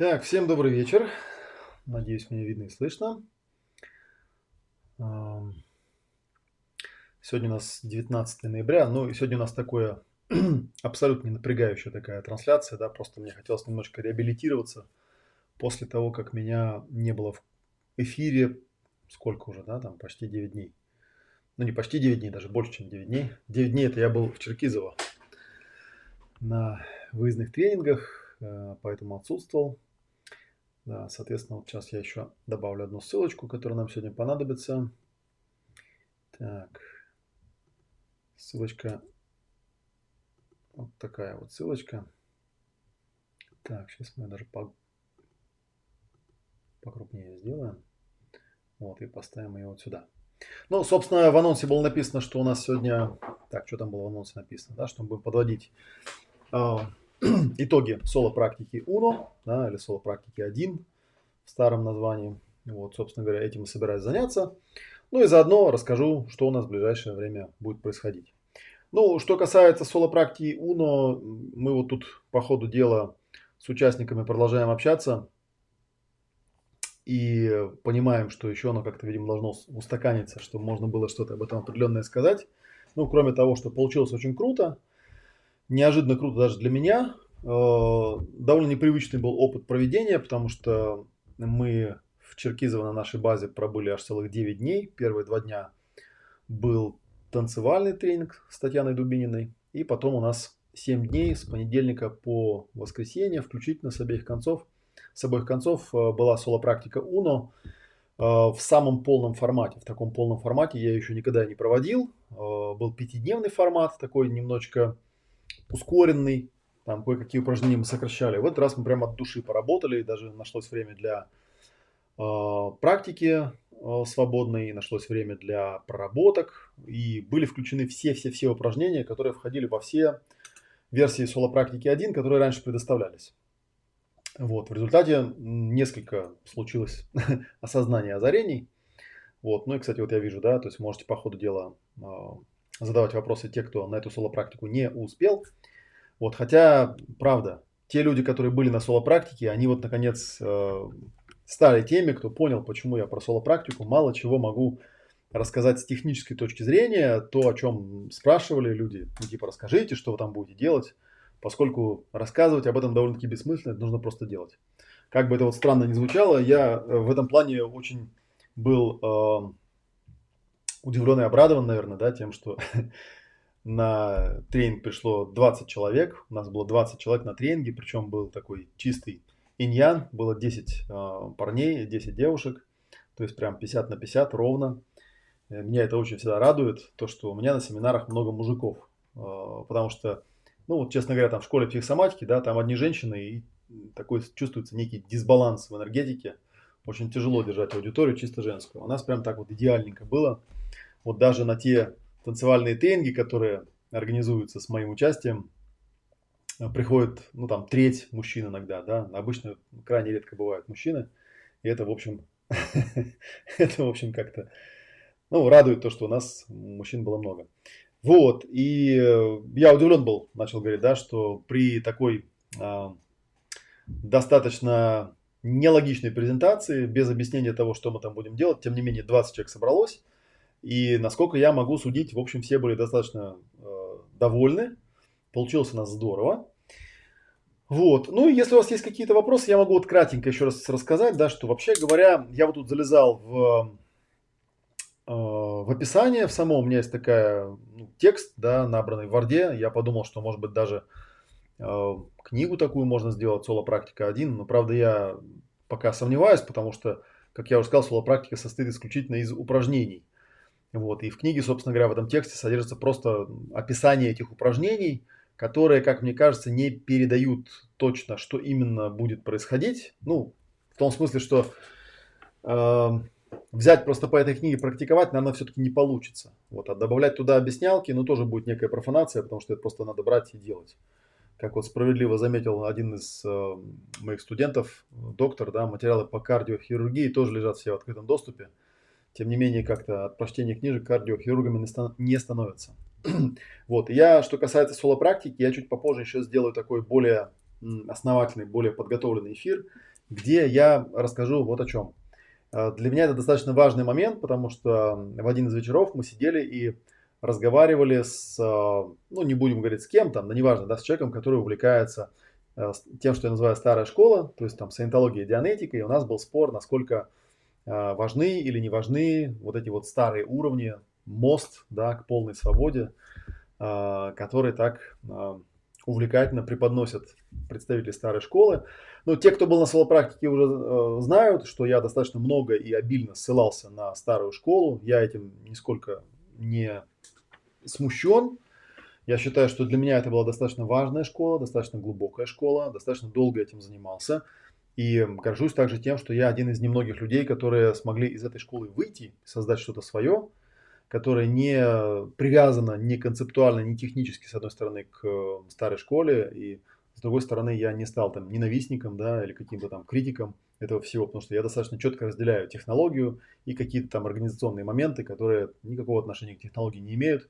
Так, всем добрый вечер. Надеюсь, меня видно и слышно. Сегодня у нас 19 ноября, ну и сегодня у нас такое абсолютно не напрягающая такая трансляция, да, просто мне хотелось немножко реабилитироваться после того, как меня не было в эфире, сколько уже, да, там почти 9 дней. Ну не почти 9 дней, даже больше, чем 9 дней. 9 дней это я был в Черкизово на выездных тренингах, э, поэтому отсутствовал. Да, соответственно, вот сейчас я еще добавлю одну ссылочку, которая нам сегодня понадобится. Так, ссылочка, вот такая вот ссылочка. Так, сейчас мы даже по, покрупнее сделаем. Вот, и поставим ее вот сюда. Ну, собственно, в анонсе было написано, что у нас сегодня... Так, что там было в анонсе написано, да, что мы будем подводить э, итоги соло-практики UNO, да, или соло-практики 1 в старом названии. Вот, собственно говоря, этим и собираюсь заняться. Ну и заодно расскажу, что у нас в ближайшее время будет происходить. Ну, что касается соло-практики UNO, мы вот тут по ходу дела с участниками продолжаем общаться и понимаем, что еще оно как-то, видимо, должно устаканиться, чтобы можно было что-то об этом определенное сказать. Ну, кроме того, что получилось очень круто, неожиданно круто даже для меня, э, довольно непривычный был опыт проведения, потому что мы в Черкизово на нашей базе пробыли аж целых 9 дней. Первые два дня был танцевальный тренинг с Татьяной Дубининой. И потом у нас 7 дней с понедельника по воскресенье, включительно с обеих концов. С обоих концов э, была соло-практика УНО э, в самом полном формате. В таком полном формате я еще никогда не проводил. Был пятидневный формат, такой немножечко ускоренный. Там кое-какие упражнения мы сокращали. В этот раз мы прямо от души поработали. Даже нашлось время для практики свободной, нашлось время для проработок. И были включены все-все-все упражнения, которые входили во все версии соло-практики 1, которые раньше предоставлялись. Вот, в результате несколько случилось осознание озарений. Вот, ну и, кстати, вот я вижу, да, то есть можете по ходу дела э, задавать вопросы те, кто на эту соло-практику не успел. Вот, хотя, правда, те люди, которые были на соло-практике, они вот, наконец, э, стали теми, кто понял, почему я про соло-практику мало чего могу рассказать с технической точки зрения, то, о чем спрашивали люди, ну, типа, расскажите, что вы там будете делать поскольку рассказывать об этом довольно-таки бессмысленно, это нужно просто делать. Как бы это вот странно ни звучало, я э, в этом плане очень был э, удивлен и обрадован, наверное, да, тем, что на тренинг пришло 20 человек. У нас было 20 человек на тренинге, причем был такой чистый иньян. Было 10 э, парней, 10 девушек. То есть прям 50 на 50 ровно. Э, меня это очень всегда радует, то, что у меня на семинарах много мужиков. Э, потому что ну вот, честно говоря, там в школе психосоматики, да, там одни женщины, и такой чувствуется некий дисбаланс в энергетике. Очень тяжело держать аудиторию чисто женскую. У нас прям так вот идеальненько было. Вот даже на те танцевальные тренинги, которые организуются с моим участием, э, приходит, ну там, треть мужчин иногда, да, обычно крайне редко бывают мужчины, и это, в общем, это, в общем, как-то, ну, радует то, что у нас мужчин было много. Вот, и э, я удивлен был, начал говорить, да, что при такой а, достаточно нелогичной презентации, без объяснения того, что мы там будем делать, тем не менее 20 человек собралось, и насколько я могу судить, в общем, все были достаточно э, довольны, получилось у нас здорово. Вот. Ну, если у вас есть какие-то вопросы, я могу вот кратенько еще раз рассказать, да, что вообще говоря, я вот тут залезал в Э, в описании в самом у меня есть такая ну, текст, да, набранный в Варде. Я подумал, что может быть даже э, книгу такую можно сделать, соло-практика 1. Но правда я пока сомневаюсь, потому что, как я уже сказал, соло-практика состоит исключительно из упражнений. Вот, и в книге, собственно говоря, в этом тексте содержится просто описание этих упражнений, которые, как мне кажется, не передают точно, что именно будет происходить. Ну, в том смысле, что э, взять просто по этой книге практиковать, наверное, все-таки не получится. Вот, а добавлять туда объяснялки, ну, тоже будет некая профанация, потому что это просто надо брать и делать. Как вот справедливо заметил один из э, моих студентов, доктор, да, материалы по кардиохирургии тоже лежат все в открытом доступе. Тем не менее, как-то от прочтения книжек кардиохирургами не становятся. вот, я, что касается соло-практики, я чуть попозже еще сделаю такой более основательный, более подготовленный эфир. где я расскажу вот о чем. Э, для меня это достаточно важный момент, потому что в один из вечеров мы сидели и разговаривали с, э, ну не будем говорить с кем там, но неважно, да, с человеком, который увлекается э, тем, что я называю старая школа, то есть там саентология, дианетика, и у нас был спор, насколько важны или не важны вот эти вот старые уровни, мост, да, к полной свободе, который так увлекательно преподносят представители старой школы. Но те, кто был на соло-практике, уже э, знают, что я достаточно много и обильно ссылался на старую школу. Я этим нисколько не смущен. Я считаю, что для меня это была достаточно важная школа, достаточно глубокая школа, достаточно долго этим занимался. И горжусь также тем, что я один из немногих людей, которые смогли из этой школы выйти, создать что-то свое, которая не привязана ни концептуально, ни технически, с одной стороны, к старой школе, и с другой стороны, я не стал там ненавистником, да, или каким-то там критиком этого всего, потому что я достаточно четко разделяю технологию и какие-то там организационные моменты, которые никакого отношения к технологии не имеют.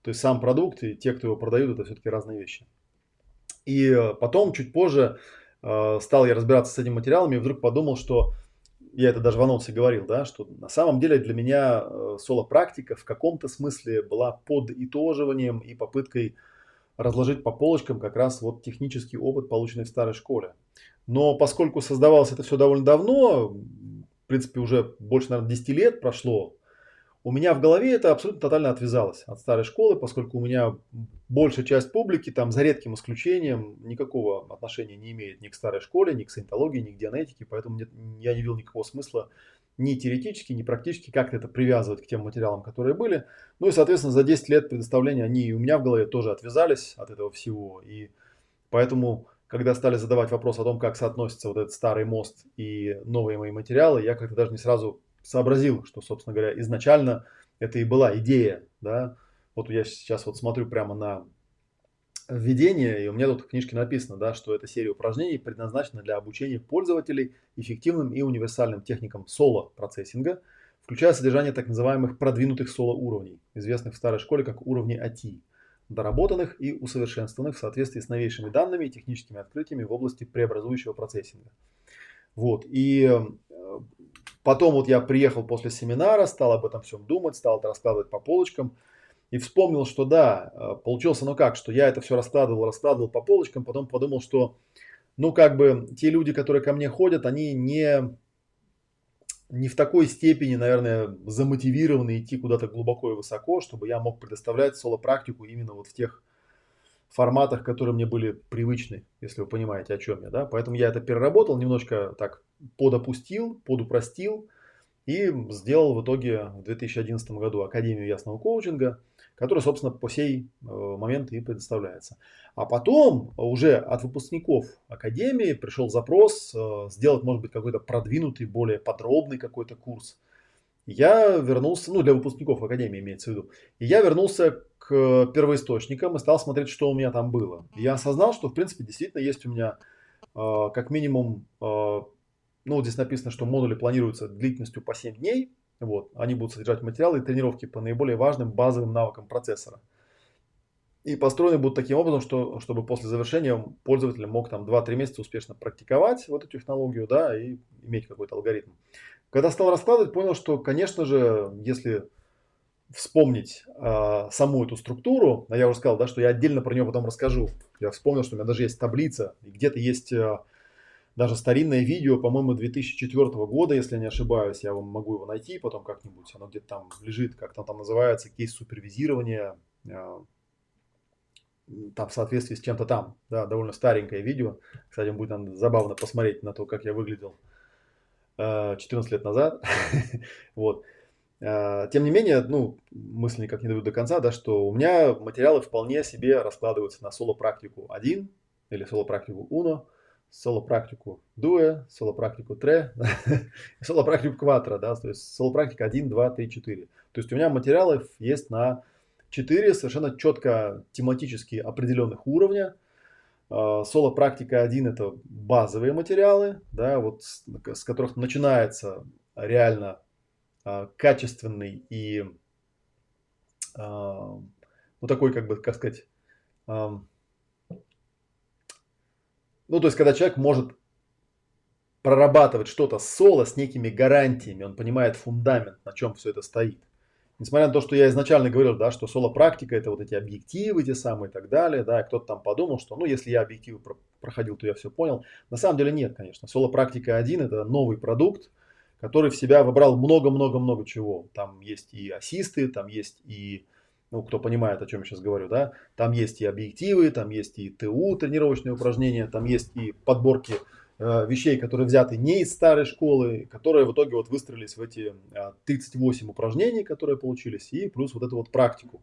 То есть сам продукт и те, кто его продают, это все-таки разные вещи. И э, потом, чуть позже, стал я разбираться с этим материалом и вдруг подумал, что я это даже в анонсе говорил, да, что на самом деле для меня э, соло-практика в каком-то смысле была подытоживанием и попыткой разложить по полочкам как раз вот технический опыт, полученный в старой школе. Но поскольку создавалось это все довольно давно, в принципе уже больше, наверное, 10 лет прошло, у меня в голове это абсолютно тотально отвязалось от старой школы, поскольку у меня большая часть публики, там за редким исключением, никакого отношения не имеет ни к старой школе, ни к саентологии, ни к дианетике, поэтому нет, я не видел никакого смысла ни теоретически, ни практически как-то это привязывать к тем материалам, которые были. Ну и, соответственно, за 10 лет предоставления они и у меня в голове тоже отвязались от этого всего. И поэтому, когда стали задавать вопрос о том, как соотносится вот этот старый мост и новые мои материалы, я как-то даже не сразу сообразил, что, собственно говоря, изначально это и была идея, да. Вот я сейчас вот смотрю прямо на введение, и у меня тут в книжке написано, да, что эта серия упражнений предназначена для обучения пользователей эффективным и универсальным техникам соло-процессинга, включая содержание так называемых продвинутых соло-уровней, известных в старой школе как уровни AT, доработанных и усовершенствованных в соответствии с новейшими данными и техническими открытиями в области преобразующего процессинга. Вот, и э, Потом вот я приехал после семинара, стал об этом всем думать, стал это раскладывать по полочкам и вспомнил, что да, э, получился, ну как, что я это все раскладывал, раскладывал по полочкам, потом подумал, что ну как бы те люди, которые ко мне ходят, они не, не в такой степени, наверное, замотивированы идти куда-то глубоко и высоко, чтобы я мог предоставлять соло-практику именно вот в тех форматах, которые мне были привычны, если вы понимаете, о чем я. Да? Поэтому я это переработал, немножко так подопустил, подупростил и сделал в итоге в 2011 году Академию ясного коучинга, которая, собственно, по сей э, момент и предоставляется. А потом уже от выпускников Академии пришел запрос э, сделать, может быть, какой-то продвинутый, более подробный какой-то курс. Я вернулся, ну, для выпускников Академии имеется в виду, и я вернулся к первоисточникам и стал смотреть, что у меня там было. Я осознал, что, в принципе, действительно есть у меня э, как минимум ну, здесь написано, что модули планируются длительностью по 7 дней. Вот, они будут содержать материалы и тренировки по наиболее важным базовым навыкам процессора. И построены будут таким образом, что, чтобы после завершения пользователь мог там 2-3 месяца успешно практиковать вот эту технологию, да, и иметь какой-то алгоритм. Когда стал раскладывать, понял, что, конечно же, если вспомнить э, саму эту структуру, а я уже сказал, да, что я отдельно про нее потом расскажу. Я вспомнил, что у меня даже есть таблица, и где-то есть э, даже старинное видео, по-моему, 2004 года, если я не ошибаюсь, я вам могу его найти потом как-нибудь, оно где-то там лежит, как там, там называется, кейс супервизирования, э, там в соответствии с чем-то там, да, довольно старенькое видео, кстати, будет там забавно посмотреть на то, как я выглядел 14 э, лет назад, вот. Э, тем не менее, ну, мысль никак не дают до конца, да, что у меня материалы вполне себе раскладываются на соло-практику 1 или соло-практику Uno, соло-практику дуэ, соло-практику тре, соло-практику кватро, да, то есть соло-практика 1, 2, 3, 4. То есть у меня материалов есть на 4 совершенно четко тематически определенных уровня. А, соло-практика 1 это базовые материалы, да, вот с, с которых начинается реально а, качественный и а, ну такой, как бы, как сказать, ну, то есть, когда человек может прорабатывать что-то соло с некими гарантиями, он понимает фундамент, на чем все это стоит. Несмотря на то, что я изначально говорил, да, что соло-практика это вот эти объективы те самые и так далее, да, кто-то там подумал, что ну если я объективы проходил, то я все понял. На самом деле нет, конечно. Соло-практика 1 это новый продукт, который в себя выбрал много-много-много чего. Там есть и ассисты, там есть и ну, кто понимает, о чем я сейчас говорю, да, там есть и объективы, там есть и ТУ, тренировочные упражнения, там есть и подборки э, вещей, которые взяты не из старой школы, которые в итоге вот выстроились в эти э, 38 упражнений, которые получились, и плюс вот эту вот практику.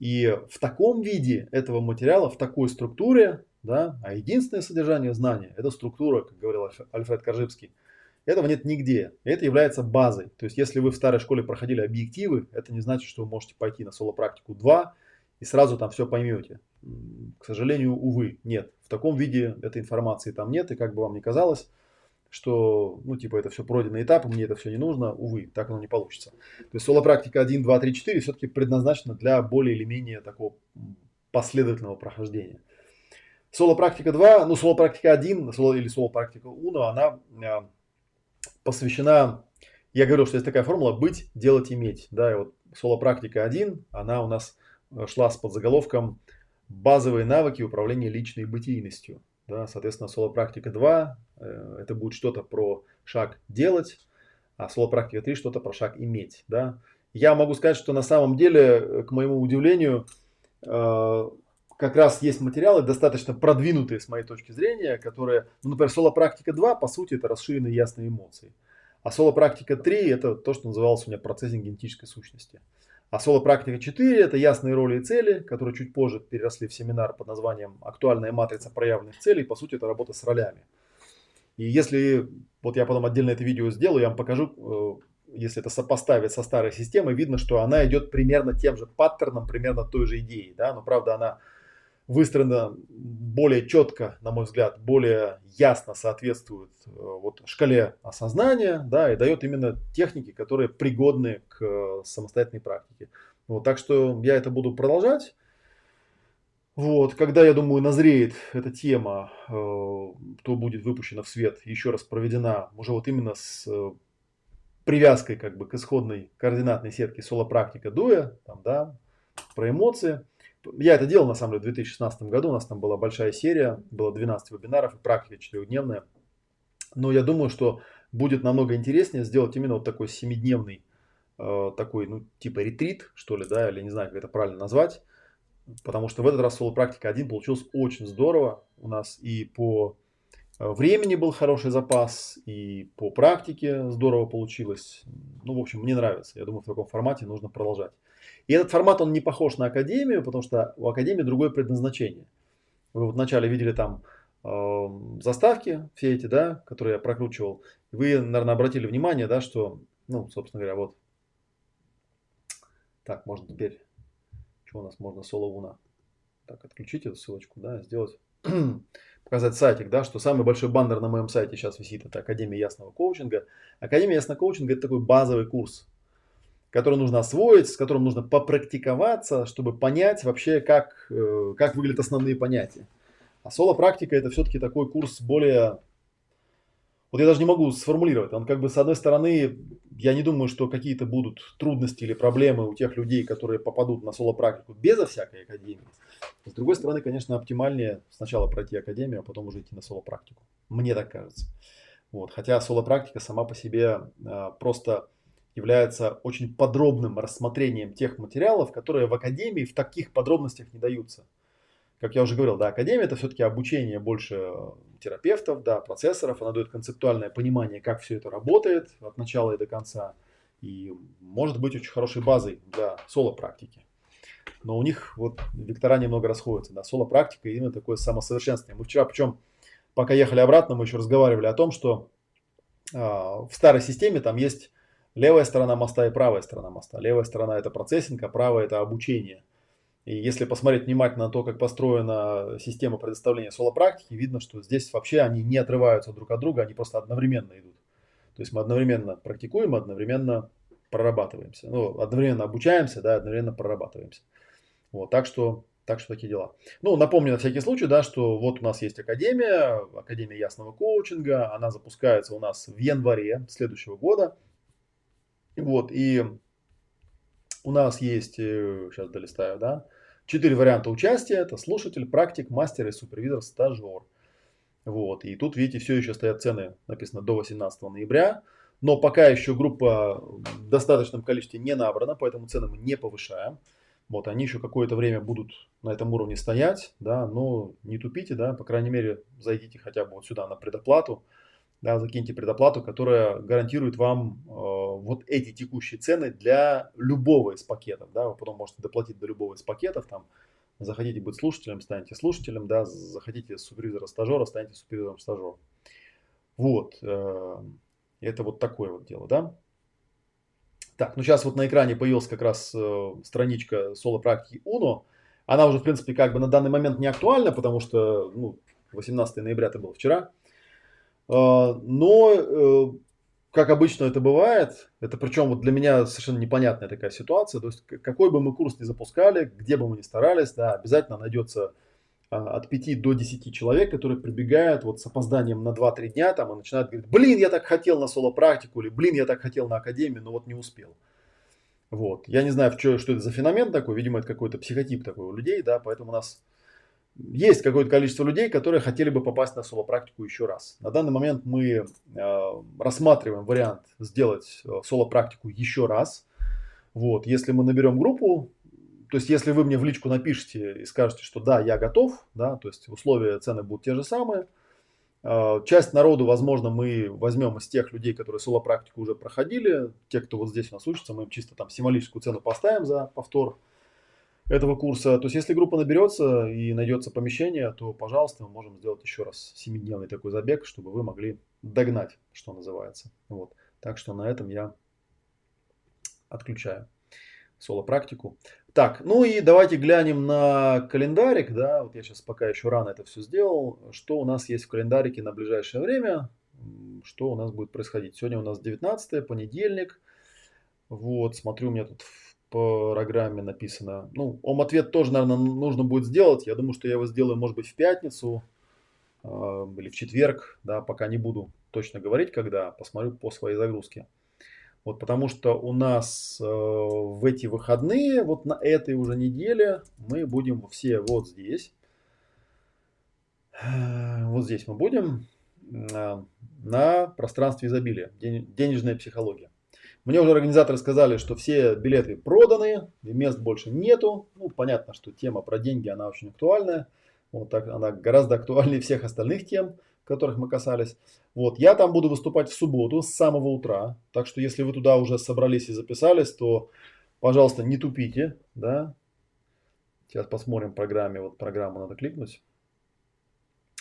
И в таком виде этого материала, в такой структуре, да, а единственное содержание знания – это структура, как говорил Альфред Коржибский – этого нет нигде. Это является базой. То есть, если вы в старой школе проходили объективы, это не значит, что вы можете пойти на соло-практику 2 и сразу там все поймете. К сожалению, увы, нет. В таком виде этой информации там нет. И как бы вам ни казалось, что, ну, типа, это все пройденный этап, мне это все не нужно, увы, так оно не получится. То есть соло-практика 1, 2, 3, 4 все-таки предназначена для более или менее такого последовательного прохождения. Соло-практика 2, ну, соло-практика 1 соло, или соло-практика Уно, она а, посвящена, я говорил, что есть такая формула «быть, делать, иметь». Да, и вот соло-практика 1, она у нас э, шла с подзаголовком «Базовые навыки управления личной бытийностью». Да, соответственно, соло-практика 2 э, это будет что-то про шаг делать, а соло-практика 3 что-то про шаг иметь. Да. Я могу сказать, что на самом деле, э, к моему удивлению, как раз есть материалы, достаточно продвинутые с моей точки зрения, которые, ну, например, соло-практика 2, по сути, это расширенные ясные эмоции. А соло-практика 3 это то, что называлось у меня процессинг генетической сущности. А соло-практика 4 это ясные роли и цели, которые чуть позже переросли в семинар под названием «Актуальная матрица проявленных целей». По сути, это работа с ролями. И если, вот я потом отдельно это видео сделаю, я вам покажу, э, если это сопоставить со старой системой, видно, что она идет примерно тем же паттерном, примерно той же идеей. Да? Но правда она выстроена более четко, на мой взгляд, более ясно соответствует э, вот шкале осознания, да, и дает именно техники, которые пригодны к э, самостоятельной практике. Вот, так что я это буду продолжать. Вот, когда, я думаю, назреет эта тема, э, то будет выпущена в свет, еще раз проведена, уже вот именно с привязкой как бы к исходной координатной сетке соло-практика дуя, там, да, про эмоции – я это делал, на самом деле, в 2016 году. У нас там была большая серия, было 12 вебинаров и практика четырехдневная. Но я думаю, что будет намного интереснее сделать именно вот такой семидневный, э, такой, ну, типа ретрит, что ли, да, или не знаю, как это правильно назвать. Потому что в этот раз соло-практика 1 получилось очень здорово. У нас и по э, времени был хороший запас, и по практике здорово получилось. Ну, в общем, мне нравится. Я думаю, в таком формате нужно продолжать. И этот формат, он не похож на Академию, потому что у Академии другое предназначение. Вы вот вначале видели там э, заставки все эти, да, которые я прокручивал. Вы, наверное, обратили внимание, да, что, ну, собственно говоря, вот. Так, можно теперь, что у нас можно, соло уна. Так, отключить эту ссылочку, да, сделать, показать сайтик, да, что самый большой баннер на моем сайте сейчас висит, это Академия Ясного Коучинга. Академия Ясного Коучинга это такой базовый курс, который нужно освоить, с которым нужно попрактиковаться, чтобы понять вообще, как, э, как выглядят основные понятия. А соло-практика это все-таки такой курс более... Вот я даже не могу сформулировать. Он как бы с одной стороны, я не думаю, что какие-то будут трудности или проблемы у тех людей, которые попадут на соло-практику безо всякой академии. С другой стороны, конечно, оптимальнее сначала пройти академию, а потом уже идти на соло-практику. Мне так кажется. Вот. Хотя соло-практика сама по себе а, просто является очень подробным рассмотрением тех материалов, которые в академии в таких подробностях не даются. Как я уже говорил, да, академия это все-таки обучение больше терапевтов, да, процессоров, она дает концептуальное понимание, как все это работает от начала и до конца. И может быть очень хорошей базой для соло-практики. Но у них вот вектора немного расходятся. Да, соло-практика именно такое самосовершенствование. Мы вчера, причем, пока ехали обратно, мы еще разговаривали о том, что э, в старой системе там есть левая сторона моста и правая сторона моста. Левая сторона это процессинг, а правая это обучение. И если посмотреть внимательно на то, как построена система предоставления соло-практики, видно, что здесь вообще они не отрываются друг от друга, они просто одновременно идут. То есть мы одновременно практикуем, одновременно прорабатываемся. Ну, одновременно обучаемся, да, одновременно прорабатываемся. Вот, так что Так что такие дела. Ну, напомню на всякий случай, да, что вот у нас есть Академия, Академия ясного коучинга. Она запускается у нас в январе следующего года. Вот, и у нас есть, сейчас долистаю, да, четыре варианта участия. Это слушатель, практик, мастер и супервизор, стажер. Вот, и тут, видите, все еще стоят цены, написано до 18 ноября. Но пока еще группа в достаточном количестве не набрана, поэтому цены мы не повышаем. Вот, они еще какое-то время будут на этом уровне стоять, да, но не тупите, да, по крайней мере, зайдите хотя бы вот сюда на предоплату, да, закиньте предоплату, которая гарантирует вам э, вот эти текущие цены для любого из пакетов, да, вы потом можете доплатить до любого из пакетов, там, захотите быть слушателем, станете слушателем, да, захотите супервизора стажера, станете супервизором стажера. Вот, э, это вот такое вот дело, да. Так, ну сейчас вот на экране появилась как раз э, страничка соло-практики Uno. Она уже, в принципе, как бы на данный момент не актуальна, потому что ну, 18 ноября это было вчера. Э, но, э, как обычно это бывает, это причем вот для меня совершенно непонятная такая ситуация. То есть, какой бы мы курс ни запускали, где бы мы ни старались, да, обязательно найдется а, от 5 до 10 человек, которые прибегают вот с опозданием на 2-3 дня там и начинают говорить, блин, я так хотел на соло-практику, или блин, я так хотел на академию, но вот не успел. Вот. Я не знаю, что, что это за феномен такой, видимо, это какой-то психотип такой у людей, да, поэтому у нас есть какое-то количество людей, которые хотели бы попасть на соло-практику еще раз. На данный момент мы э, рассматриваем вариант сделать э, соло-практику еще раз. Вот. Если мы наберем группу, то есть, если вы мне в личку напишите и скажете, что да, я готов, да, то есть условия, цены будут те же самые, а, Часть народу, возможно, мы возьмем из тех людей, которые соло-практику уже проходили. Те, кто вот здесь у нас учится, мы им чисто там символическую цену поставим за повтор этого курса. То есть, если группа наберется и найдется помещение, то, пожалуйста, мы можем сделать еще раз семидневный такой забег, чтобы вы могли догнать, что называется. Вот. Так что на этом я отключаю соло-практику. Так, ну и давайте глянем на календарик, да, вот я сейчас пока еще рано это все сделал, что у нас есть в календарике на ближайшее время, что у нас будет происходить. Сегодня у нас 19 понедельник, вот, смотрю, у меня тут программе написано, ну, ом ответ тоже, наверное, нужно будет сделать, я думаю, что я его сделаю, может быть, в пятницу э, или в четверг, да, пока не буду точно говорить, когда, посмотрю по своей загрузке. Вот потому что у нас э, в эти выходные, вот на этой уже неделе, мы будем все вот здесь. Вот здесь мы будем э, на пространстве изобилия, денежная психология. Мне уже организаторы сказали, что все билеты проданы, мест больше нету. Ну, понятно, что тема про деньги, она очень актуальная. Вот так, она гораздо актуальнее всех остальных тем которых мы касались. Вот, я там буду выступать в субботу с самого утра. Так что, если вы туда уже собрались и записались, то, пожалуйста, не тупите, да. Сейчас посмотрим в программе. Вот программу надо кликнуть.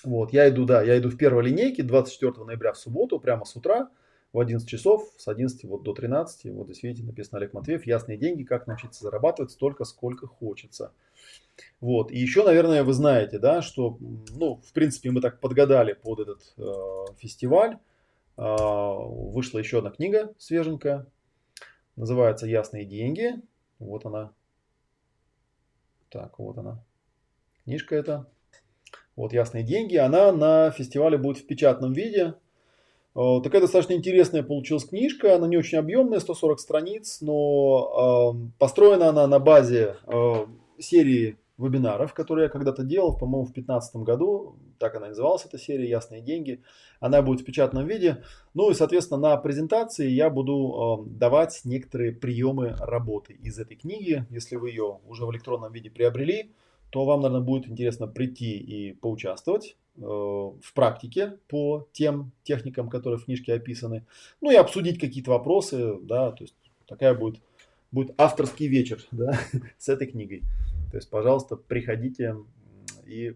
Вот, я иду, да, я иду в первой линейке 24 ноября в субботу, прямо с утра в 11 часов, с 11 вот до 13. Вот здесь видите, написано Олег Матвеев, ясные деньги, как научиться зарабатывать столько, сколько хочется. Вот. И еще, наверное, вы знаете, да, что, ну, в принципе, мы так подгадали под этот э, фестиваль. Э, вышла еще одна книга свеженькая. Называется «Ясные деньги». Вот она. Так, вот она. Книжка эта. Вот «Ясные деньги». Она на фестивале будет в печатном виде. Э, такая достаточно интересная получилась книжка. Она не очень объемная, 140 страниц, но э, построена она на базе э, серии вебинаров, которые я когда-то делал, по-моему, в 2015 году, так она называлась, эта серия «Ясные деньги». Она будет в печатном виде. Ну и, соответственно, на презентации я буду э, давать некоторые приемы работы из этой книги. Если вы ее уже в электронном виде приобрели, то вам, наверное, будет интересно прийти и поучаствовать в практике по тем техникам, которые в книжке описаны. Ну и обсудить какие-то вопросы, да, то есть такая будет, будет авторский вечер, да, с этой книгой. То есть, пожалуйста, приходите и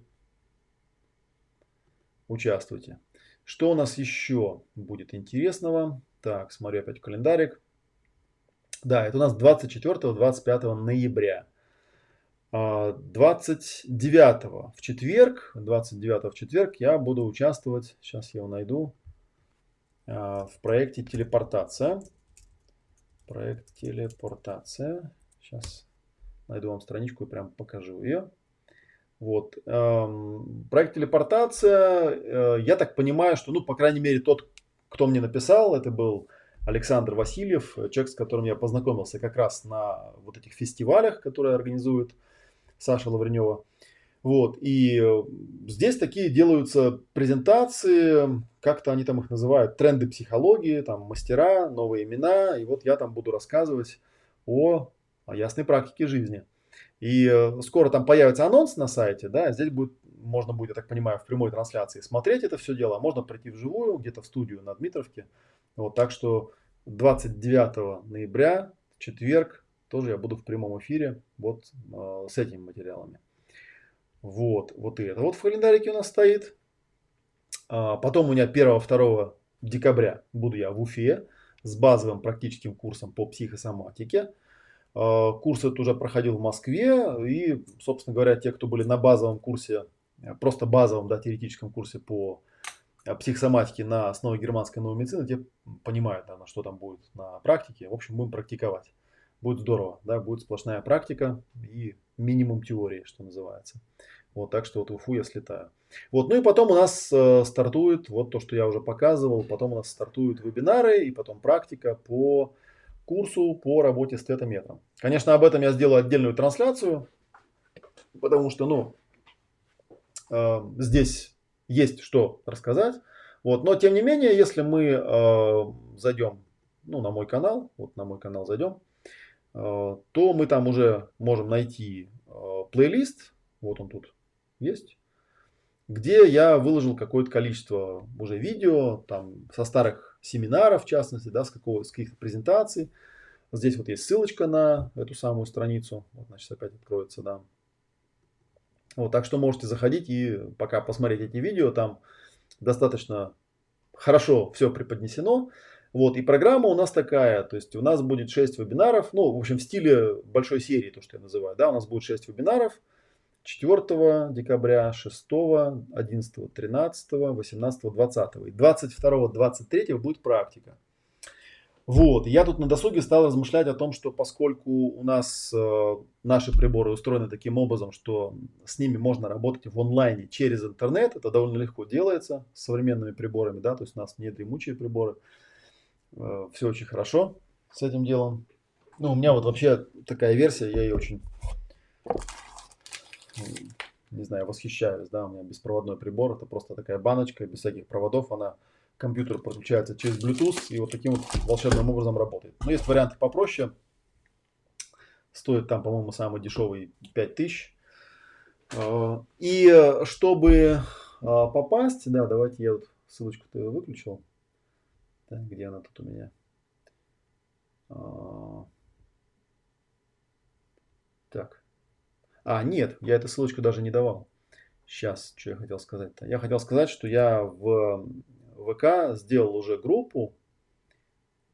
участвуйте. Что у нас еще будет интересного? Так, смотрю опять календарик. Да, это у нас 24-25 ноября. 29 а, в четверг, 29 в четверг я буду участвовать, сейчас я его найду, а, в проекте телепортация. Проект телепортация. Сейчас Найду вам страничку и прям покажу ее. Вот. Проект телепортация, э, я так понимаю, что, ну, по крайней мере, тот, кто мне написал, это был Александр Васильев, человек, с которым я познакомился как раз на вот этих фестивалях, которые организует Саша Лавренева. Вот. И э, здесь такие делаются презентации, как-то они там их называют, тренды психологии, там мастера, новые имена. И вот я там буду рассказывать о, о ясной практике жизни. И э, скоро там появится анонс на сайте, да, здесь будет, можно будет, я так понимаю, в прямой трансляции смотреть это все дело, а можно прийти вживую, где-то в студию на Дмитровке. Вот, так что 29 ноября, четверг, тоже я буду в прямом эфире вот э, с этими материалами. Вот, вот и это. Вот в календарике у нас стоит. А, потом у меня 1-2 декабря буду я в Уфе с базовым практическим курсом по психосоматике. А, курс этот уже проходил в Москве. И, собственно говоря, те, кто были на базовом курсе, просто базовом, да, теоретическом курсе по а, психосоматике на основе германской новой медицины, те понимают, да, на что там будет на практике. В общем, будем практиковать. Будет здорово, да, будет сплошная практика и минимум теории, что называется. Вот, так что вот в Уфу я слетаю. Вот, ну и потом у нас э, стартует, вот то, что я уже показывал, потом у нас стартуют вебинары и потом практика по курсу по работе с тетометром. Конечно, об этом я сделаю отдельную трансляцию, потому что, ну, э, здесь есть что рассказать. Вот, но тем не менее, если мы э, зайдем, ну, на мой канал, вот на мой канал зайдем, то мы там уже можем найти э, плейлист, вот он тут есть, где я выложил какое-то количество уже видео, там со старых семинаров, в частности, да, с, какого, с каких-то презентаций. Здесь вот есть ссылочка на эту самую страницу. Вот, значит, опять откроется, да. Вот, так что можете заходить и пока посмотреть эти видео. Там достаточно хорошо все преподнесено. Вот, и программа у нас такая, то есть у нас будет 6 вебинаров, ну, в общем, в стиле большой серии, то, что я называю, да, у нас будет 6 вебинаров, 4 декабря, 6, 11, 13, 18, 20. И 22, 23 будет практика. Вот, я тут на досуге стал размышлять о том, что поскольку у нас э, наши приборы устроены таким образом, что с ними можно работать в онлайне через интернет, это довольно легко делается с современными приборами, да, то есть у нас не дремучие приборы, все очень хорошо с этим делом. Ну, у меня вот вообще такая версия, я ее очень не знаю, восхищаюсь, да, у меня беспроводной прибор, это просто такая баночка, без всяких проводов, она к компьютеру подключается через Bluetooth и вот таким вот волшебным образом работает. Но есть варианты попроще, стоит там, по-моему, самый дешевый 5000. А, и чтобы а, попасть, да, давайте я вот ссылочку-то выключил. Так, где она тут у меня? А, так. А, нет, я эту ссылочку даже не давал. Сейчас, что я хотел сказать-то? Я хотел сказать, что я в ВК сделал уже группу.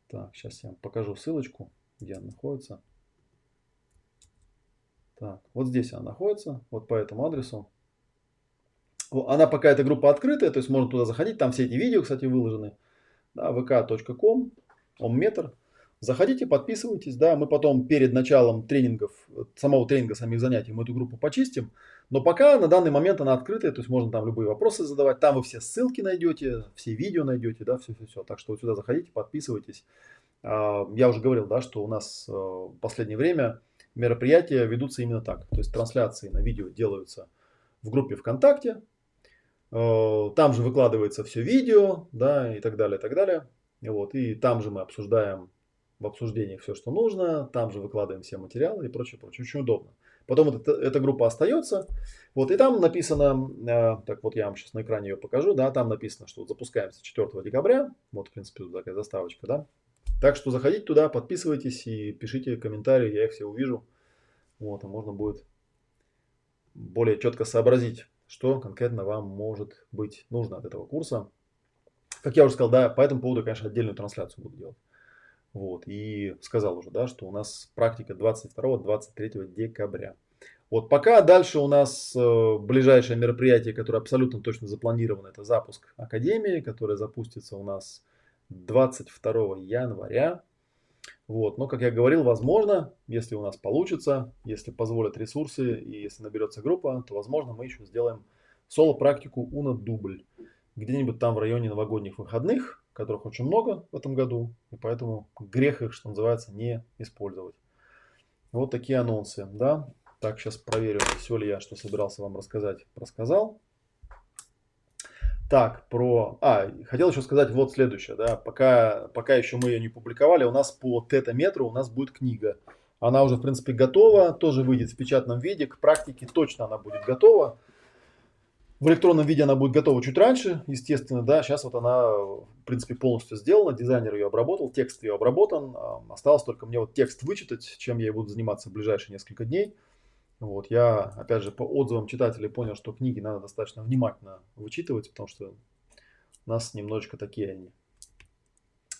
Так, сейчас я вам покажу ссылочку, где она находится. Так, вот здесь она находится, вот по этому адресу. Она пока эта группа открытая, то есть можно туда заходить, там все эти видео, кстати, выложены. Да, vk.com, омметр. Заходите, подписывайтесь, да, мы потом перед началом тренингов, самого тренинга, самих занятий, мы эту группу почистим. Но пока на данный момент она открытая, то есть можно там любые вопросы задавать, там вы все ссылки найдете, все видео найдете, да, все-все-все. Так что вот сюда заходите, подписывайтесь. А, я уже говорил, да, что у нас э, в последнее время мероприятия ведутся именно так. То есть трансляции на видео делаются в группе ВКонтакте, там же выкладывается все видео, да, и так далее, и так далее. Вот, и там же мы обсуждаем в обсуждениях все, что нужно, там же выкладываем все материалы и прочее, прочее. Очень удобно. Потом вот эта, эта группа остается, вот, и там написано, э, так вот я вам сейчас на экране ее покажу, да, там написано, что вот запускаемся 4 декабря, вот, в принципе, тут такая заставочка, да. Так что заходите туда, подписывайтесь и пишите комментарии, я их все увижу, вот, и можно будет более четко сообразить, что конкретно вам может быть нужно от этого курса. Как я уже сказал, да, по этому поводу, конечно, отдельную трансляцию буду делать. Вот, и сказал уже, да, что у нас практика 22-23 декабря. Вот пока дальше у нас э, ближайшее мероприятие, которое абсолютно точно запланировано, это запуск Академии, которая запустится у нас 22 января. Вот. Но, как я говорил, возможно, если у нас получится, если позволят ресурсы и если наберется группа, то, возможно, мы еще сделаем соло-практику Уна дубль. Где-нибудь там в районе новогодних выходных, которых очень много в этом году, и поэтому грех их, что называется, не использовать. Вот такие анонсы, да. Так, сейчас проверю, все ли я, что собирался вам рассказать, рассказал. Так, про... А, хотел еще сказать вот следующее, да, пока, пока еще мы ее не публиковали, у нас по тета-метру у нас будет книга. Она уже, в принципе, готова, тоже выйдет в печатном виде, к практике точно она будет готова. В электронном виде она будет готова чуть раньше, естественно, да, сейчас вот она, в принципе, полностью сделана, дизайнер ее обработал, текст ее обработан, осталось только мне вот текст вычитать, чем я и буду заниматься в ближайшие несколько дней. Вот, я, опять же, по отзывам читателей понял, что книги надо достаточно внимательно вычитывать, потому что у нас немножечко такие они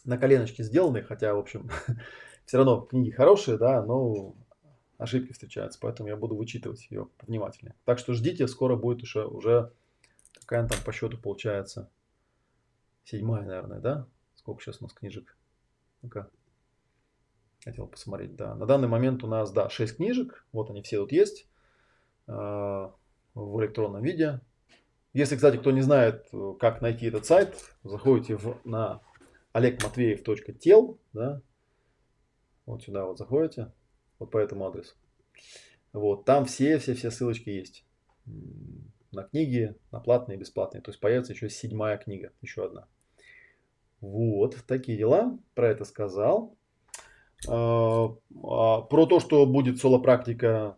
на коленочке сделаны, хотя, в общем, все равно книги хорошие, да, но ошибки встречаются, поэтому я буду вычитывать ее внимательнее. Так что ждите, скоро будет уже, уже какая она там по счету получается, седьмая, наверное, да? Сколько сейчас у нас книжек? Ну-ка, Хотел посмотреть, да. На данный момент у нас, да, 6 книжек. Вот они все тут есть э, в электронном виде. Если, кстати, кто не знает, как найти этот сайт, заходите в, на олегматвеев.тел, да, вот сюда вот заходите, вот по этому адресу. Вот, там все-все-все ссылочки есть. На книги, на платные бесплатные. То есть появится еще седьмая книга, еще одна. Вот, такие дела. Про это сказал. А, а, про то, что будет соло-практика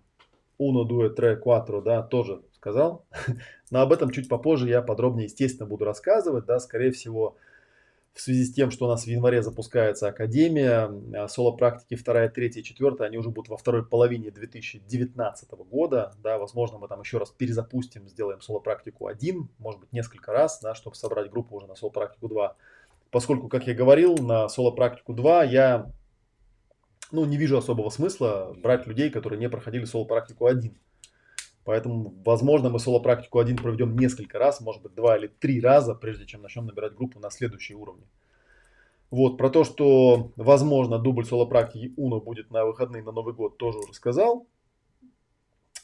Uno, Due, Tre, Quattro, да, тоже сказал. Но об этом чуть попозже я подробнее, естественно, буду рассказывать. Да, скорее всего, в связи с тем, что у нас в январе запускается Академия, а, соло-практики 2, 3, 4, они уже будут во второй половине 2019 года. Да, возможно, мы там еще раз перезапустим, сделаем соло-практику 1, может быть, несколько раз, да, чтобы собрать группу уже на соло-практику 2. Поскольку, как я говорил, на соло-практику 2 я ну, не вижу особого смысла брать людей, которые не проходили соло-практику один. Поэтому, возможно, мы соло-практику один проведем несколько раз, может быть, два или три раза, прежде чем начнем набирать группу на следующие уровни. Вот, про то, что, возможно, дубль соло-практики Уно будет на выходные на Новый год, тоже уже сказал.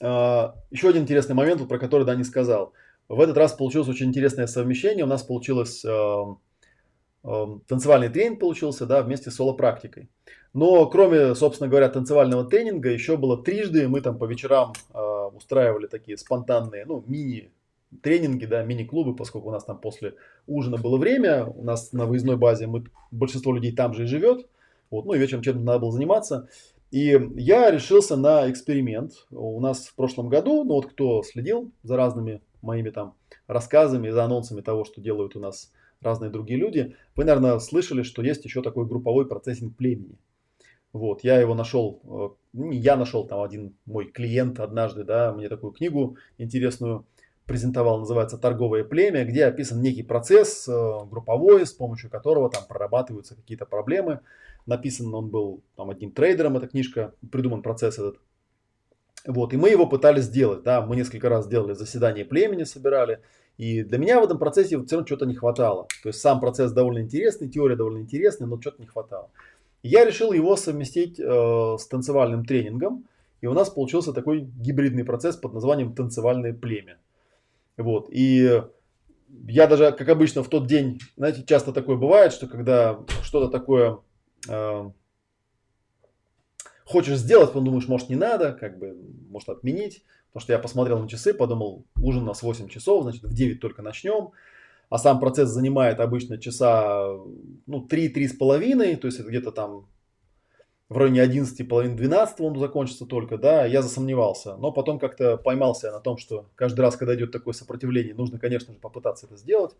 А, еще один интересный момент, про который да не сказал. В этот раз получилось очень интересное совмещение. У нас получилось а, танцевальный тренинг получился, да, вместе с соло-практикой. Но кроме, собственно говоря, танцевального тренинга, еще было трижды, мы там по вечерам э, устраивали такие спонтанные, ну, мини тренинги, да, мини-клубы, поскольку у нас там после ужина было время, у нас на выездной базе мы, большинство людей там же и живет, вот, ну и вечером чем-то надо было заниматься. И я решился на эксперимент. У нас в прошлом году, ну вот кто следил за разными моими там рассказами, за анонсами того, что делают у нас разные другие люди. Вы, наверное, слышали, что есть еще такой групповой процессинг племени. Вот, я его нашел, э, я нашел там один мой клиент однажды, да, мне такую книгу интересную презентовал, называется «Торговое племя», где описан некий процесс э, групповой, с помощью которого там прорабатываются какие-то проблемы. Написан он был там одним трейдером, эта книжка, придуман процесс этот. Вот, и мы его пытались сделать, да, мы несколько раз сделали заседание племени, собирали, и для меня в этом процессе все равно что-то не хватало. То есть сам процесс довольно интересный, теория довольно интересная, но что-то не хватало. Я решил его совместить э, с танцевальным тренингом. И у нас получился такой гибридный процесс под названием танцевальное племя. Вот. И я даже, как обычно, в тот день, знаете, часто такое бывает, что когда что-то такое э, хочешь сделать, потом думаешь, может не надо, как бы, может отменить. Потому что я посмотрел на часы, подумал, ужин у нас 8 часов, значит в 9 только начнем. А сам процесс занимает обычно часа ну, 3-3,5, то есть это где-то там в районе 11, половины 12 он закончится только, да, я засомневался. Но потом как-то поймался на том, что каждый раз, когда идет такое сопротивление, нужно, конечно же, попытаться это сделать.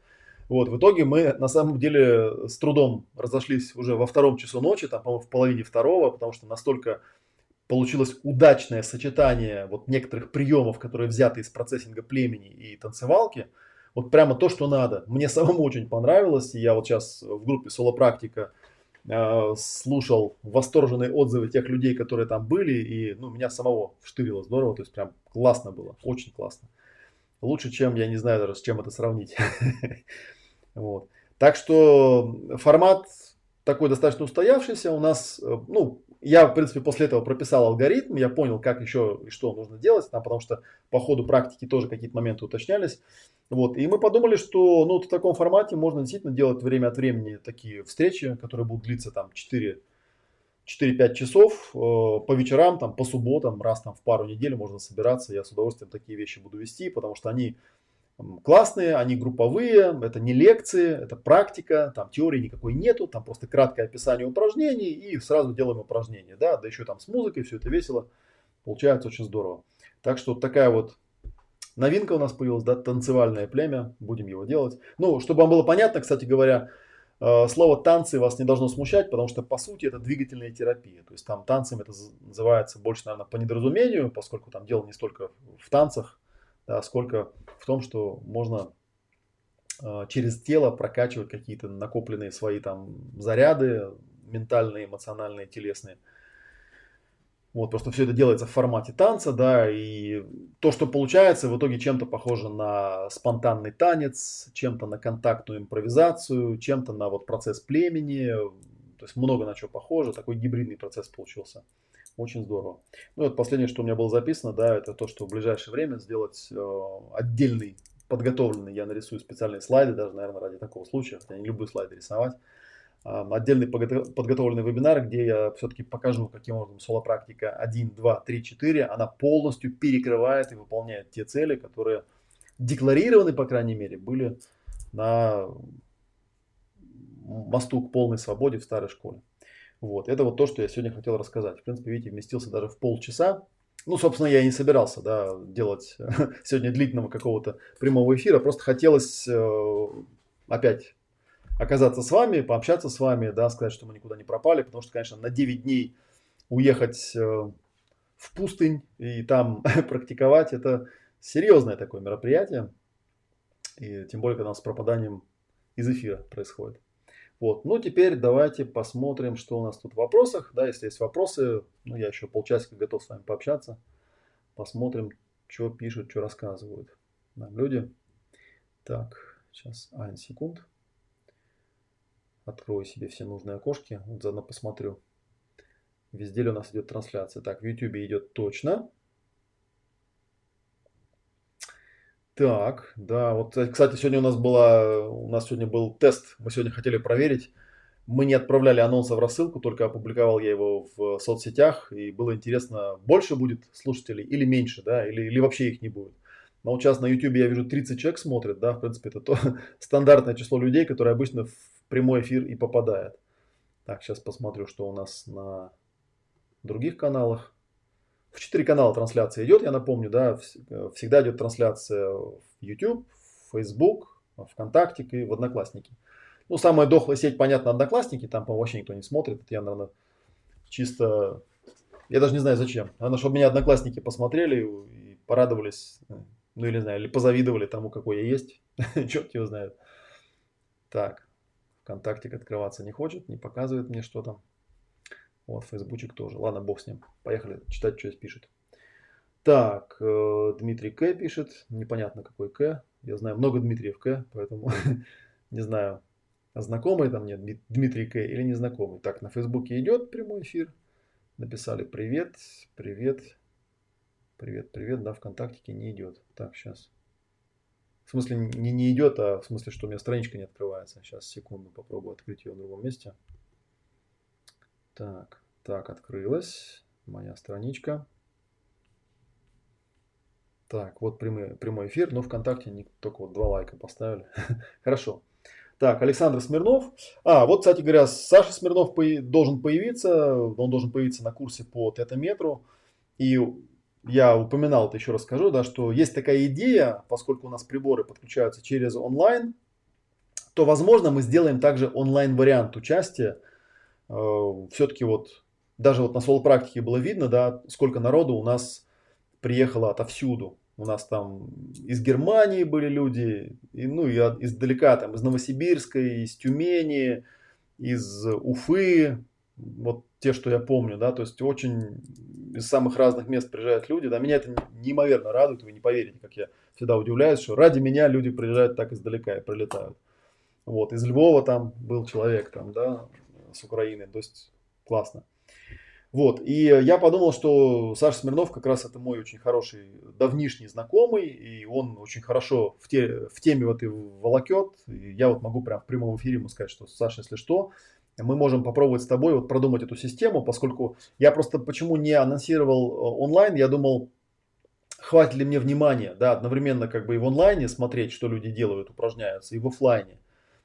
Вот, в итоге мы на самом деле с трудом разошлись уже во втором часу ночи, там, по-моему, в половине второго, потому что настолько получилось удачное сочетание вот некоторых приемов, которые взяты из процессинга племени и танцевалки. Вот прямо то, что надо. Мне самому очень понравилось. И я вот сейчас в группе Соло-практика э, слушал восторженные отзывы тех людей, которые там были. И ну, меня самого вштырило здорово. То есть прям классно было. Очень классно. Лучше, чем, я не знаю даже, с чем это сравнить. Вот. Так что формат такой достаточно устоявшийся. У нас, э, ну, я, в принципе, после этого прописал алгоритм, я понял, как еще и что нужно делать, там, потому что по ходу практики тоже какие-то моменты уточнялись. Вот, и мы подумали, что ну, в таком формате можно действительно делать время от времени такие встречи, которые будут длиться там 4 4-5 часов э, по вечерам, там, по субботам, раз там в пару недель можно собираться. Я с удовольствием такие вещи буду вести, потому что они классные, они групповые, это не лекции, это практика, там теории никакой нету, там просто краткое описание упражнений и сразу делаем упражнения, да, да еще там с музыкой, все это весело, получается очень здорово. Так что вот такая вот новинка у нас появилась, да, танцевальное племя, будем его делать. Ну, чтобы вам было понятно, кстати говоря, э, слово танцы вас не должно смущать, потому что по сути это двигательная терапия. То есть там танцем это называется больше, наверное, по недоразумению, поскольку там дело не столько в танцах, да, сколько в том, что можно э, через тело прокачивать какие-то накопленные свои там заряды ментальные, эмоциональные, телесные. Вот, просто все это делается в формате танца, да, и то, что получается, в итоге чем-то похоже на спонтанный танец, чем-то на контактную импровизацию, чем-то на вот процесс племени, то есть много на что похоже, такой гибридный процесс получился. Очень здорово. Ну, вот последнее, что у меня было записано, да, это то, что в ближайшее время сделать э, отдельный, подготовленный, я нарисую специальные слайды, даже, наверное, ради такого случая, хотя я не люблю слайды рисовать, э, отдельный подготовленный вебинар, где я все-таки покажу, каким образом соло-практика 1, 2, 3, 4, она полностью перекрывает и выполняет те цели, которые декларированы, по крайней мере, были на мосту к полной свободе в старой школе. Вот, это вот то, что я сегодня хотел рассказать. В принципе, видите, вместился даже в полчаса. Ну, собственно, я и не собирался да, делать сегодня длительного какого-то прямого эфира. Просто хотелось э, опять оказаться с вами, пообщаться с вами, да, сказать, что мы никуда не пропали. Потому что, конечно, на 9 дней уехать э, в пустынь и там практиковать, это серьезное такое мероприятие. И тем более, когда у нас с пропаданием из эфира происходит. Вот. Ну, теперь давайте посмотрим, что у нас тут в вопросах. Да, если есть вопросы, ну, я еще полчасика готов с вами пообщаться. Посмотрим, что пишут, что рассказывают нам люди. Так, сейчас, один секунд. Открою себе все нужные окошки. Вот заодно посмотрю, везде ли у нас идет трансляция. Так, в YouTube идет точно. Так, да, вот, э, кстати, сегодня у нас была, у нас сегодня был тест, мы сегодня хотели проверить. Мы не отправляли анонса в рассылку, только опубликовал я его в соцсетях, и было интересно, больше будет слушателей или меньше, да, или, или вообще их не будет. Но вот сейчас на YouTube я вижу 30 человек смотрят, да, в принципе, это то стандартное число людей, которое обычно в прямой эфир и попадает. Так, сейчас посмотрю, что у нас на других каналах в четыре канала трансляция идет, я напомню, да, э, всегда идет трансляция в YouTube, в Facebook, ВКонтакте и в Одноклассники. Ну, самая дохлая сеть, понятно, Одноклассники, там, по вообще никто не смотрит. Это я, наверное, чисто... Я даже не знаю зачем. Наверное, чтобы меня Одноклассники посмотрели и порадовались, э, ну, или, не знаю, или позавидовали тому, какой я есть. Черт его знает. Так, ВКонтактик открываться не хочет, не показывает мне, что там. Вот, фейсбучик тоже. Ладно, бог с ним. Поехали читать, что здесь пишет. Так, э, Дмитрий К. пишет. Непонятно, какой К. Я знаю много Дмитриев К, поэтому не знаю, знакомый там нет Дмитрий К. или незнакомый. Так, на Фейсбуке идет прямой эфир. Написали привет, привет, привет, привет. Да, ВКонтакте не идет. Так, сейчас. В смысле, не, не идет, а в смысле, что у меня страничка не открывается. Сейчас, секунду, попробую открыть ее в другом месте. Так, так, открылась моя страничка. Так, вот прямой, прямой эфир, но ВКонтакте не, только вот два лайка поставили. Хорошо. Так, Александр Смирнов. А, вот, кстати говоря, Саша Смирнов должен появиться. Он должен появиться на курсе по тетаметру. И я упоминал это, еще раз скажу, да, что есть такая идея, поскольку у нас приборы подключаются через онлайн, то, возможно, мы сделаем также онлайн-вариант участия все-таки вот даже вот на соло-практике было видно, да, сколько народу у нас приехало отовсюду. У нас там из Германии были люди, и, ну и издалека, там из Новосибирска, из Тюмени, из Уфы, вот те, что я помню, да, то есть очень из самых разных мест приезжают люди, да, меня это неимоверно радует, вы не поверите, как я всегда удивляюсь, что ради меня люди приезжают так издалека и прилетают. Вот, из Львова там был человек, там, да, с Украины. То есть классно. Вот, и я подумал, что Саша Смирнов как раз это мой очень хороший давнишний знакомый, и он очень хорошо в, те, в теме вот и волокет. И я вот могу прям в прямом эфире ему сказать, что Саша, если что, мы можем попробовать с тобой вот продумать эту систему, поскольку я просто почему не анонсировал э, онлайн, я думал, хватит ли мне внимания, да, одновременно как бы и в онлайне смотреть, что люди делают, упражняются, и в офлайне.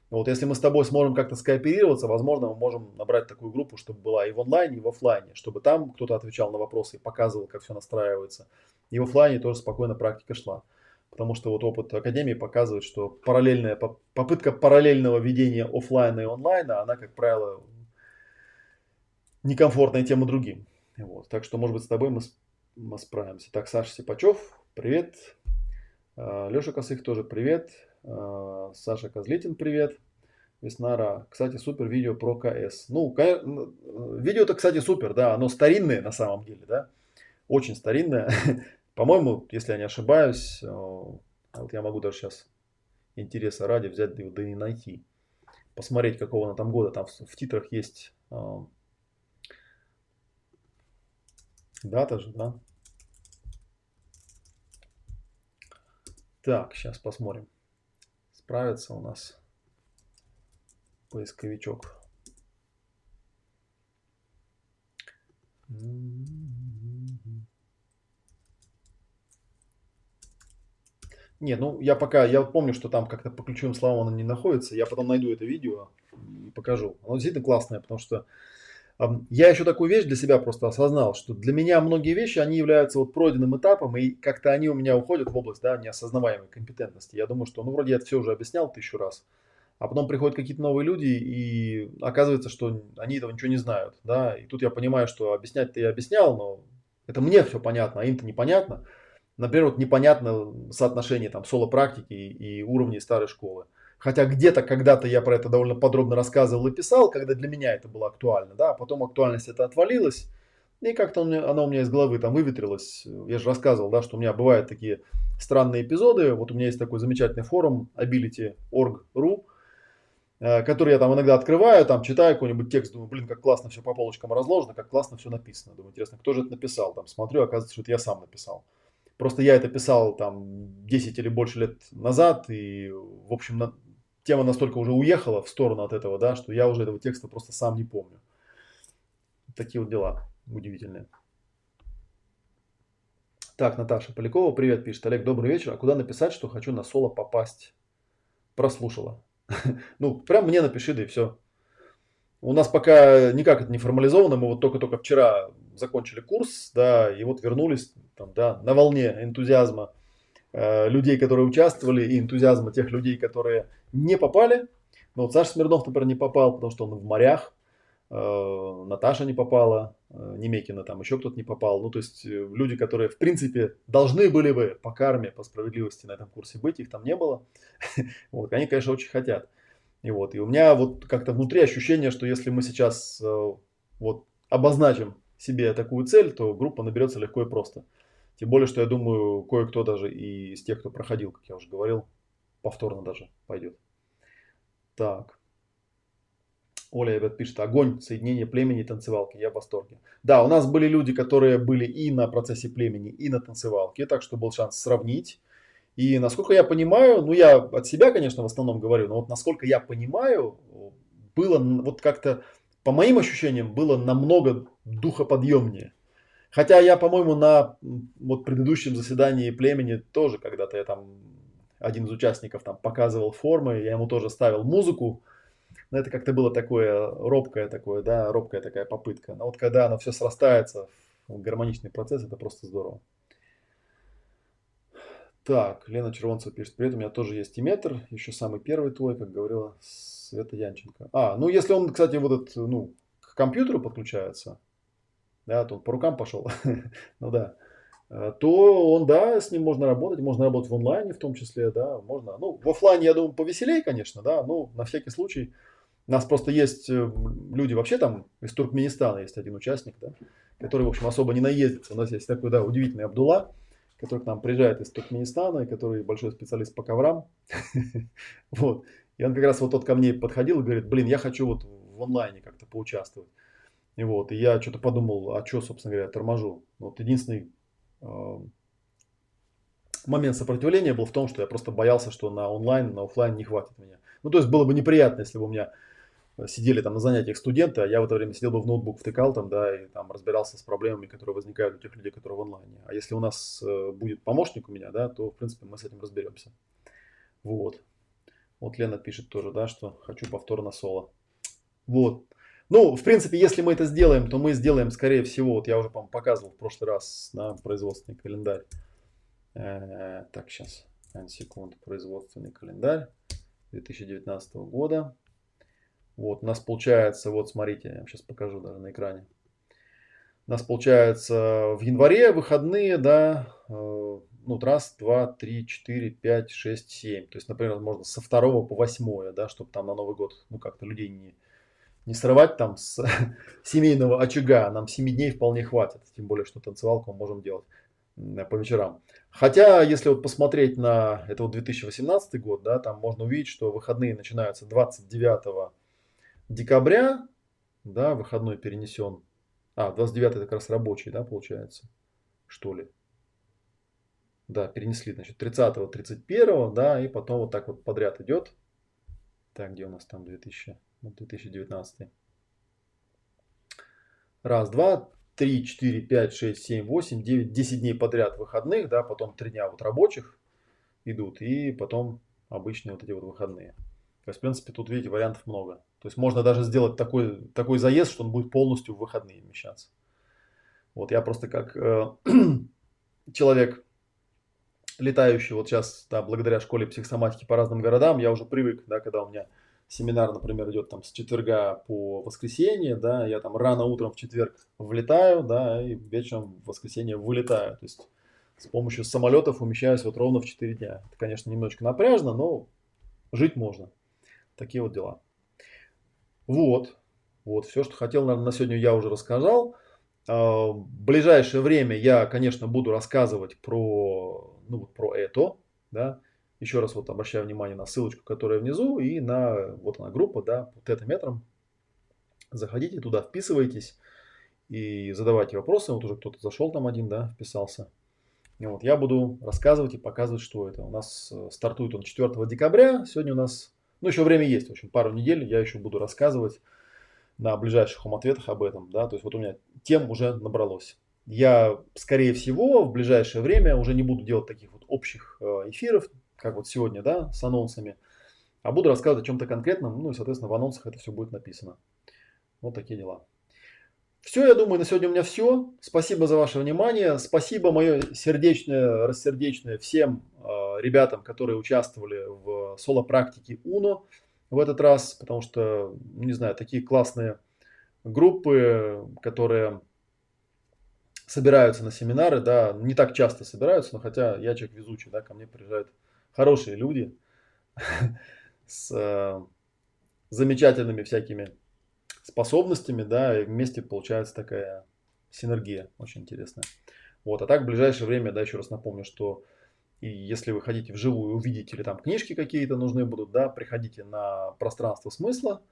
Вот если мы с тобой сможем как-то скооперироваться, возможно, мы можем набрать такую группу, чтобы была и в онлайне, и в офлайне, чтобы там кто-то отвечал на вопросы и показывал, как все настраивается. И в офлайне тоже спокойно практика шла. Потому что вот опыт Академии показывает, что параллельная, попытка параллельного ведения офлайна и онлайна, она, как правило, некомфортная тем и другим. Вот. Так что, может быть, с тобой мы, мы справимся. Так, Саша Сипачев, привет. А, Леша Косых тоже привет. А, Саша Козлетин, привет. Веснара. Кстати, супер видео про КС. Ну, видео-то, кстати, супер, да. Оно старинное на самом деле, да. Очень старинное. По-моему, если я не ошибаюсь, а вот я могу даже сейчас интереса ради взять да и найти. Посмотреть, какого она там года. Там в, в титрах есть дата же, да. Так, сейчас посмотрим справится у нас поисковичок. Не, ну я пока, я помню, что там как-то по ключевым словам оно не находится. Я потом найду это видео и покажу. Оно действительно классное, потому что я еще такую вещь для себя просто осознал, что для меня многие вещи, они являются вот пройденным этапом, и как-то они у меня уходят в область да, неосознаваемой компетентности. Я думаю, что, ну, вроде я это все уже объяснял тысячу раз, а потом приходят какие-то новые люди, и оказывается, что они этого ничего не знают, да, и тут я понимаю, что объяснять-то я объяснял, но это мне все понятно, а им-то непонятно. Например, вот непонятно соотношение там соло-практики и уровней старой школы. Хотя где-то когда-то я про это довольно подробно рассказывал и писал, когда для меня это было актуально, да, а потом актуальность это отвалилась, и как-то оно у меня из головы там выветрилось. Я же рассказывал, да, что у меня бывают такие странные эпизоды. Вот у меня есть такой замечательный форум ability.org.ru, э, который я там иногда открываю, там читаю какой-нибудь текст, думаю, блин, как классно все по полочкам разложено, как классно все написано. Думаю, интересно, кто же это написал? Там смотрю, оказывается, что это я сам написал. Просто я это писал там 10 или больше лет назад, и, в общем, тема настолько уже уехала в сторону от этого, да, что я уже этого текста просто сам не помню. Такие вот дела удивительные. Так, Наташа Полякова, привет, пишет. Олег, добрый вечер. А куда написать, что хочу на соло попасть? Прослушала. Ну, прям мне напиши, да и все. У нас пока никак это не формализовано. Мы вот только-только вчера закончили курс, да, и вот вернулись там, да, на волне энтузиазма Э, людей, которые участвовали, и энтузиазма тех людей, которые не попали. Но вот Саша Смирнов, например, не попал, потому что он в морях. Э, Наташа не попала, э, Немекина там еще кто-то не попал. Ну, то есть люди, которые, в принципе, должны были бы по карме, по справедливости на этом курсе быть, их там не было. Вот, они, конечно, очень хотят. И вот, и у меня вот как-то внутри ощущение, что если мы сейчас вот обозначим себе такую цель, то группа наберется легко и просто. Тем более, что я думаю, кое-кто даже и из тех, кто проходил, как я уже говорил, повторно даже пойдет. Так. Оля опять пишет, огонь, соединение племени и танцевалки, я в восторге. Да, у нас были люди, которые были и на процессе племени, и на танцевалке, так что был шанс сравнить. И насколько я понимаю, ну я от себя, конечно, в основном говорю, но вот насколько я понимаю, было вот как-то, по моим ощущениям, было намного духоподъемнее. Хотя я, по-моему, на вот предыдущем заседании племени тоже когда-то я там один из участников там показывал формы, я ему тоже ставил музыку. Но это как-то было такое робкое такое, да, робкая такая попытка. Но вот когда оно все срастается гармоничный процесс, это просто здорово. Так, Лена Червонцева пишет, привет, у меня тоже есть иметр, еще самый первый твой, как говорила Света Янченко. А, ну если он, кстати, вот этот, ну, к компьютеру подключается, да, то по рукам пошел, ну да, э, то он, да, с ним можно работать, можно работать в онлайне в том числе, да, можно, ну, в офлайне, я думаю, повеселее, конечно, да, ну, на всякий случай, у нас просто есть э, люди вообще там из Туркменистана есть один участник, да, который, в общем, особо не наездится. У нас есть такой, да, удивительный Абдулла, который к нам приезжает из Туркменистана, и который большой специалист по коврам. вот. И он как раз вот тот ко мне подходил и говорит, блин, я хочу вот в онлайне как-то поучаствовать. И вот, и я что-то подумал, а что, собственно говоря, торможу. Вот единственный э, момент сопротивления был в том, что я просто боялся, что на онлайн, на офлайн не хватит меня. Ну, то есть было бы неприятно, если бы у меня сидели там на занятиях студенты, а я в это время сидел бы в ноутбук, втыкал там, да, и там разбирался с проблемами, которые возникают у тех людей, которые в онлайне. А если у нас э, будет помощник у меня, да, то, в принципе, мы с этим разберемся. Вот. Вот Лена пишет тоже, да, что хочу повтор на соло. Вот. Ну, в принципе, если мы это сделаем, то мы сделаем, скорее всего, вот я уже, по показывал в прошлый раз на производственный календарь. Э, так, сейчас, секунд, производственный календарь 2019 года. Вот, у нас получается, вот смотрите, я вам сейчас покажу даже на экране. У нас получается в январе выходные, да, э, ну, раз, два, три, четыре, пять, шесть, семь. То есть, например, можно со второго по восьмое, да, чтобы там на Новый год, ну, как-то людей не, не срывать там с семейного очага. Нам семи дней вполне хватит. Тем более, что танцевалку мы можем делать по вечерам. Хотя, если вот посмотреть на это вот 2018 год, да, там можно увидеть, что выходные начинаются 29 декабря, да, выходной перенесен. А, 29 это как раз рабочий, да, получается, что ли. Да, перенесли, значит, 30 31 да, и потом вот так вот подряд идет. Так, где у нас там 2000, 2019? Раз, два, три, четыре, пять, шесть, семь, восемь, девять, десять дней подряд выходных, да, потом три дня вот рабочих идут, и потом обычные вот эти вот выходные. То есть, в принципе, тут, видите, вариантов много. То есть, можно даже сделать такой, такой заезд, что он будет полностью в выходные вмещаться. Вот я просто как э, человек, летающий вот сейчас, да, благодаря школе психосоматики по разным городам, я уже привык, да, когда у меня семинар, например, идет там с четверга по воскресенье, да, я там рано утром в четверг влетаю, да, и вечером в воскресенье вылетаю. То есть с помощью самолетов умещаюсь вот ровно в 4 дня. Это, конечно, немножечко напряжно, но жить можно. Такие вот дела. Вот. Вот, все, что хотел, наверное, на сегодня я уже рассказал. А, в ближайшее время я, конечно, буду рассказывать про, ну, про это. Да. Еще раз вот обращаю внимание на ссылочку, которая внизу, и на вот она группа, да, тета-метром. Заходите туда, вписывайтесь и задавайте вопросы. Вот уже кто-то зашел там один, да, вписался. И вот я буду рассказывать и показывать, что это. У нас э, стартует он 4 декабря. Сегодня у нас ну, еще время есть, в общем, пару недель я еще буду рассказывать на ближайших ответах об этом, да, то есть вот у меня тем уже набралось. Я, скорее всего, в ближайшее время уже не буду делать таких вот общих э, эфиров, как вот сегодня, да, с анонсами, а буду рассказывать о чем-то конкретном, ну и, соответственно, в анонсах это все будет написано. Вот такие дела. Все, я думаю, на сегодня у меня все. Спасибо за ваше внимание. Спасибо мое сердечное, рассердечное всем э, ребятам, которые участвовали в соло-практике УНО в этот раз, потому что, не знаю, такие классные группы, которые собираются на семинары, да, не так часто собираются, но хотя я человек везучий, да, ко мне приезжают хорошие люди с э, замечательными всякими способностями, да, и вместе получается такая синергия очень интересная. Вот, а так в ближайшее время, да, еще раз напомню, что и если вы хотите вживую увидеть или там книжки какие-то нужны будут, да, приходите на пространство смысла.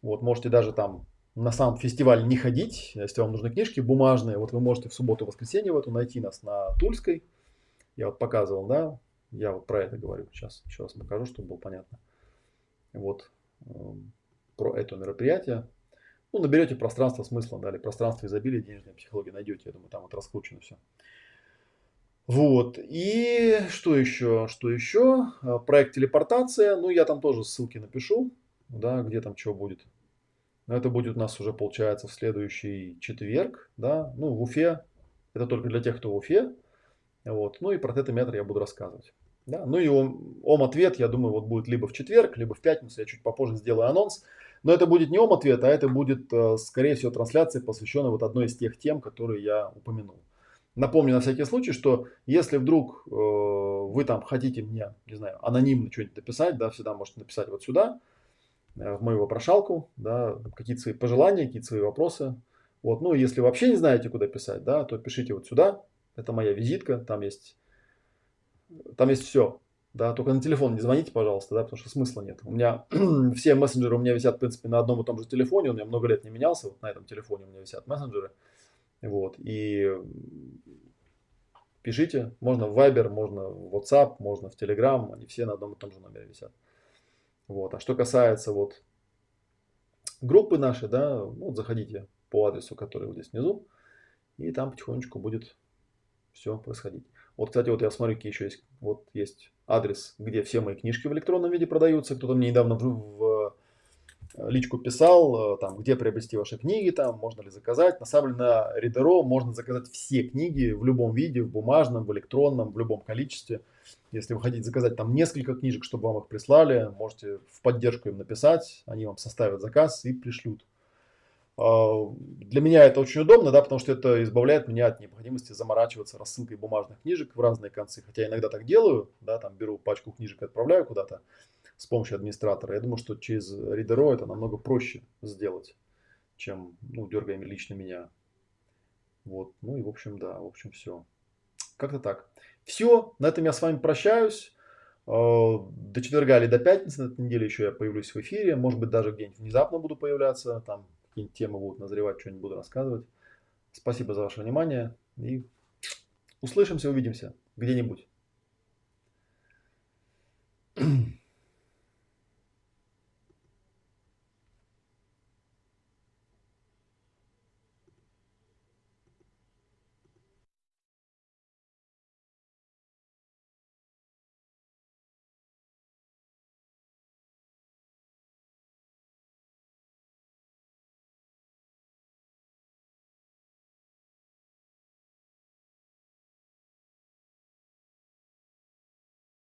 Вот, можете даже там на сам фестиваль не ходить, если вам нужны книжки бумажные, вот вы можете в субботу-воскресенье в эту найти нас на Тульской. Я вот показывал, да, я вот про это говорю сейчас, еще раз покажу, чтобы было понятно. Вот, эм, про это мероприятие. Ну, наберете пространство смысла, да, или пространство изобилия, денежной психологии найдете, я думаю, там вот раскручено все. Вот, и что еще, что еще, а, проект телепортация, ну, я там тоже ссылки напишу, да, где там что будет. Но это будет у нас уже, получается, в следующий четверг, да, ну, в Уфе, это только для тех, кто в Уфе, вот, ну, и про тетометр я буду рассказывать. Да? Ну и ом-ответ, я думаю, вот будет либо в четверг, либо в пятницу, я чуть попозже сделаю анонс. Но это будет не ом-ответ, а это будет, э, скорее всего, трансляция, посвященная вот одной из тех тем, которые я упомянул. Напомню на всякий случай, что если вдруг э, вы там хотите мне, не знаю, анонимно что-нибудь написать, да, всегда можете написать вот сюда, э, в мою вопрошалку, да, какие-то свои пожелания, какие-то свои вопросы. Вот, ну, если вообще не знаете, куда писать, да, то пишите вот сюда. Это моя визитка, там есть, там есть все. Да, только на телефон не звоните, пожалуйста, да, потому что смысла нет. У меня все мессенджеры у меня висят, в принципе, на одном и том же телефоне. Он у меня много лет не менялся. Вот на этом телефоне у меня висят мессенджеры. Вот. И пишите. Можно в Viber, можно в WhatsApp, можно в Telegram. Они все на одном и том же номере висят. Вот. А что касается вот группы нашей, да, ну, вот заходите по адресу, который вот здесь внизу. И там потихонечку будет все происходить. Вот, кстати, вот я смотрю, какие еще есть. Вот есть адрес, где все мои книжки в электронном виде продаются. Кто-то мне недавно в, в э, личку писал, э, там, где приобрести ваши книги, там, можно ли заказать. На самом деле на Reader.ro можно заказать все книги в любом виде, в бумажном, в электронном, в любом количестве. Если вы хотите заказать там несколько книжек, чтобы вам их прислали, можете в поддержку им написать, они вам составят заказ и пришлют. А, для меня это очень удобно, да, потому что это избавляет меня от необходимости заморачиваться рассылкой бумажных книжек в разные концы. Хотя иногда так делаю, да, там беру пачку книжек и отправляю куда-то с помощью администратора. Я думаю, что через Reader.ro это намного проще сделать, чем, ну, дергая лично меня. Вот, ну и в общем, да, в общем, все. Как-то так. Все, на этом я с вами прощаюсь. А, до четверга или до пятницы на этой неделе еще я появлюсь в эфире. Может быть, даже где-нибудь внезапно буду появляться. Там какие-нибудь темы будут назревать, что-нибудь буду рассказывать. Спасибо за ваше внимание и услышимся, увидимся где-нибудь.